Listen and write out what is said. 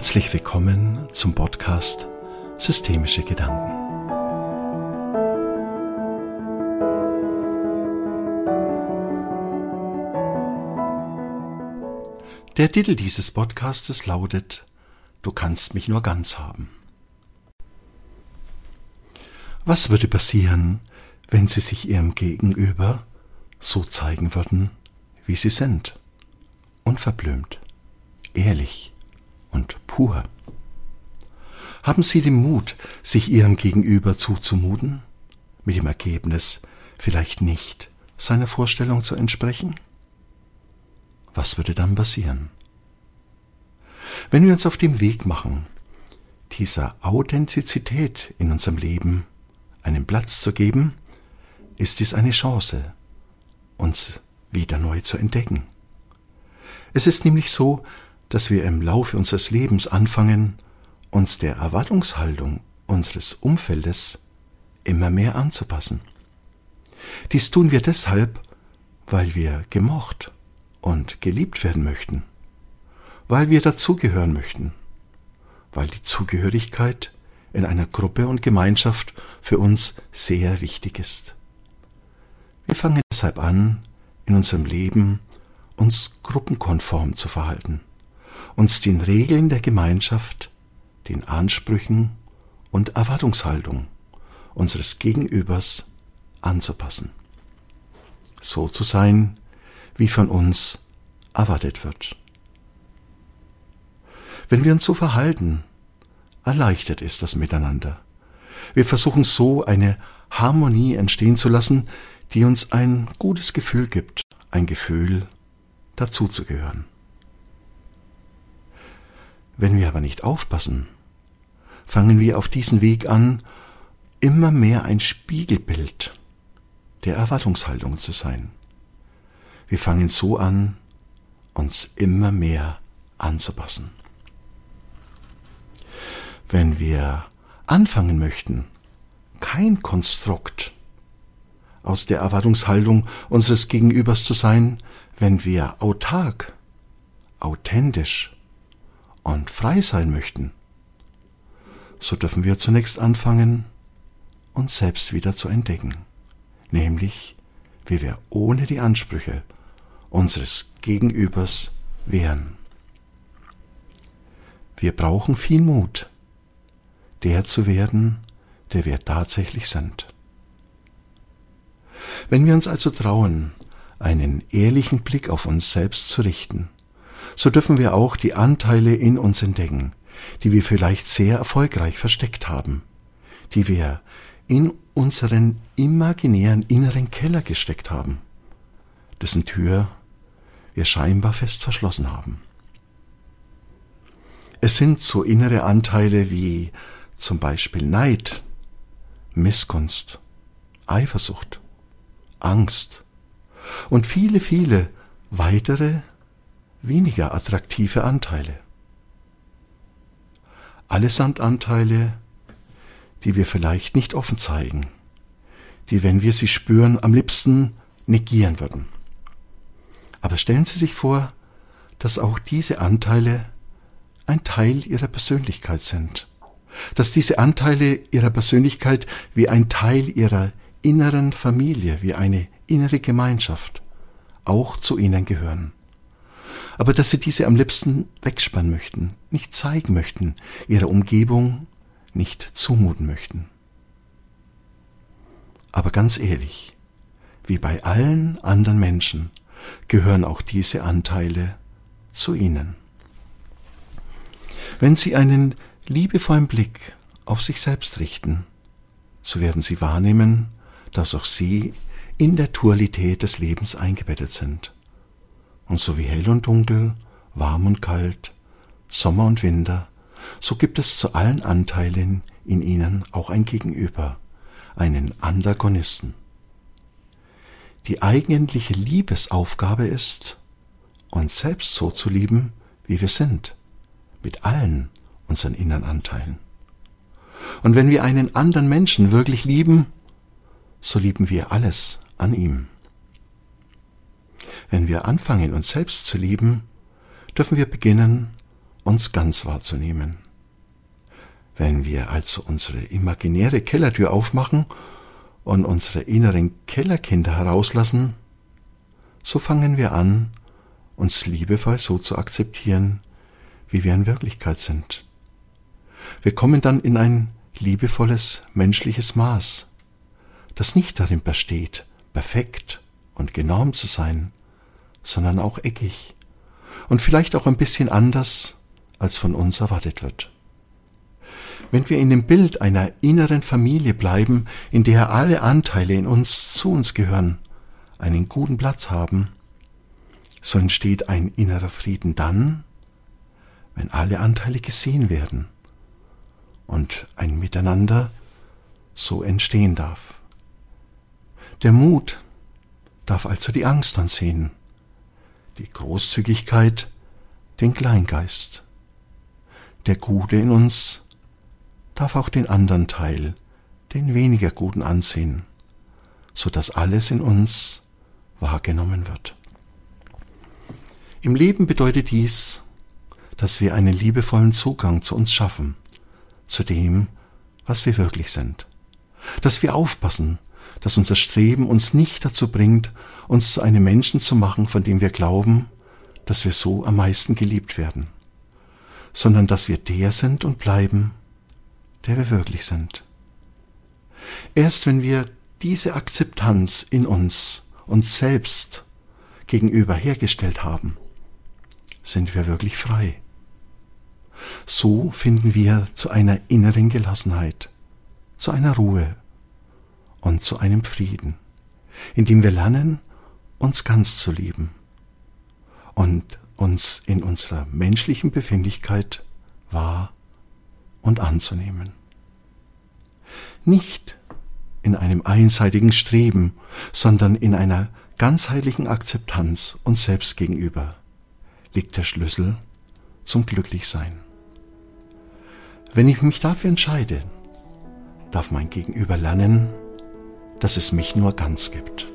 Herzlich willkommen zum Podcast Systemische Gedanken. Der Titel dieses Podcastes lautet Du kannst mich nur ganz haben. Was würde passieren, wenn Sie sich Ihrem Gegenüber so zeigen würden, wie Sie sind? Unverblümt, ehrlich und pur. Haben Sie den Mut, sich Ihrem Gegenüber zuzumuten, mit dem Ergebnis vielleicht nicht seiner Vorstellung zu entsprechen? Was würde dann passieren? Wenn wir uns auf dem Weg machen, dieser Authentizität in unserem Leben einen Platz zu geben, ist dies eine Chance, uns wieder neu zu entdecken. Es ist nämlich so, dass wir im Laufe unseres Lebens anfangen, uns der Erwartungshaltung unseres Umfeldes immer mehr anzupassen. Dies tun wir deshalb, weil wir gemocht und geliebt werden möchten, weil wir dazugehören möchten, weil die Zugehörigkeit in einer Gruppe und Gemeinschaft für uns sehr wichtig ist. Wir fangen deshalb an, in unserem Leben uns gruppenkonform zu verhalten, uns den Regeln der Gemeinschaft, den Ansprüchen und Erwartungshaltung unseres Gegenübers anzupassen. So zu sein, wie von uns erwartet wird. Wenn wir uns so verhalten, erleichtert ist das Miteinander. Wir versuchen so eine Harmonie entstehen zu lassen, die uns ein gutes Gefühl gibt, ein Gefühl dazuzugehören. Wenn wir aber nicht aufpassen, fangen wir auf diesen Weg an, immer mehr ein Spiegelbild der Erwartungshaltung zu sein. Wir fangen so an, uns immer mehr anzupassen. Wenn wir anfangen möchten, kein Konstrukt aus der Erwartungshaltung unseres Gegenübers zu sein, wenn wir autark, authentisch und frei sein möchten, so dürfen wir zunächst anfangen, uns selbst wieder zu entdecken, nämlich wie wir ohne die Ansprüche unseres Gegenübers wären. Wir brauchen viel Mut, der zu werden, der wir tatsächlich sind. Wenn wir uns also trauen, einen ehrlichen Blick auf uns selbst zu richten, so dürfen wir auch die Anteile in uns entdecken, die wir vielleicht sehr erfolgreich versteckt haben, die wir in unseren imaginären inneren Keller gesteckt haben, dessen Tür wir scheinbar fest verschlossen haben. Es sind so innere Anteile wie zum Beispiel Neid, Missgunst, Eifersucht, Angst und viele, viele weitere, weniger attraktive Anteile. Allesamt Anteile, die wir vielleicht nicht offen zeigen, die, wenn wir sie spüren, am liebsten negieren würden. Aber stellen Sie sich vor, dass auch diese Anteile ein Teil Ihrer Persönlichkeit sind, dass diese Anteile Ihrer Persönlichkeit wie ein Teil Ihrer inneren Familie, wie eine innere Gemeinschaft auch zu ihnen gehören. Aber dass sie diese am liebsten wegspannen möchten, nicht zeigen möchten, ihrer Umgebung nicht zumuten möchten. Aber ganz ehrlich, wie bei allen anderen Menschen, gehören auch diese Anteile zu ihnen. Wenn sie einen liebevollen Blick auf sich selbst richten, so werden sie wahrnehmen, dass auch sie in der Dualität des Lebens eingebettet sind. Und so wie hell und dunkel, warm und kalt, Sommer und Winter, so gibt es zu allen Anteilen in ihnen auch ein Gegenüber, einen Antagonisten. Die eigentliche Liebesaufgabe ist, uns selbst so zu lieben, wie wir sind, mit allen unseren inneren Anteilen. Und wenn wir einen anderen Menschen wirklich lieben, so lieben wir alles an ihm. Wenn wir anfangen, uns selbst zu lieben, dürfen wir beginnen, uns ganz wahrzunehmen. Wenn wir also unsere imaginäre Kellertür aufmachen und unsere inneren Kellerkinder herauslassen, so fangen wir an, uns liebevoll so zu akzeptieren, wie wir in Wirklichkeit sind. Wir kommen dann in ein liebevolles menschliches Maß, das nicht darin besteht, perfekt und genormt zu sein, sondern auch eckig und vielleicht auch ein bisschen anders, als von uns erwartet wird. Wenn wir in dem Bild einer inneren Familie bleiben, in der alle Anteile in uns zu uns gehören, einen guten Platz haben, so entsteht ein innerer Frieden dann, wenn alle Anteile gesehen werden und ein Miteinander so entstehen darf. Der Mut darf also die Angst ansehen, die Großzügigkeit den Kleingeist. Der Gute in uns darf auch den anderen Teil, den weniger Guten ansehen, so dass alles in uns wahrgenommen wird. Im Leben bedeutet dies, dass wir einen liebevollen Zugang zu uns schaffen, zu dem, was wir wirklich sind, dass wir aufpassen, dass unser Streben uns nicht dazu bringt, uns zu einem Menschen zu machen, von dem wir glauben, dass wir so am meisten geliebt werden, sondern dass wir der sind und bleiben, der wir wirklich sind. Erst wenn wir diese Akzeptanz in uns, uns selbst gegenüber hergestellt haben, sind wir wirklich frei. So finden wir zu einer inneren Gelassenheit, zu einer Ruhe und zu einem Frieden, in dem wir lernen, uns ganz zu lieben und uns in unserer menschlichen Befindlichkeit wahr und anzunehmen. Nicht in einem einseitigen Streben, sondern in einer ganzheitlichen Akzeptanz uns selbst gegenüber liegt der Schlüssel zum Glücklichsein. Wenn ich mich dafür entscheide, darf mein Gegenüber lernen, dass es mich nur ganz gibt.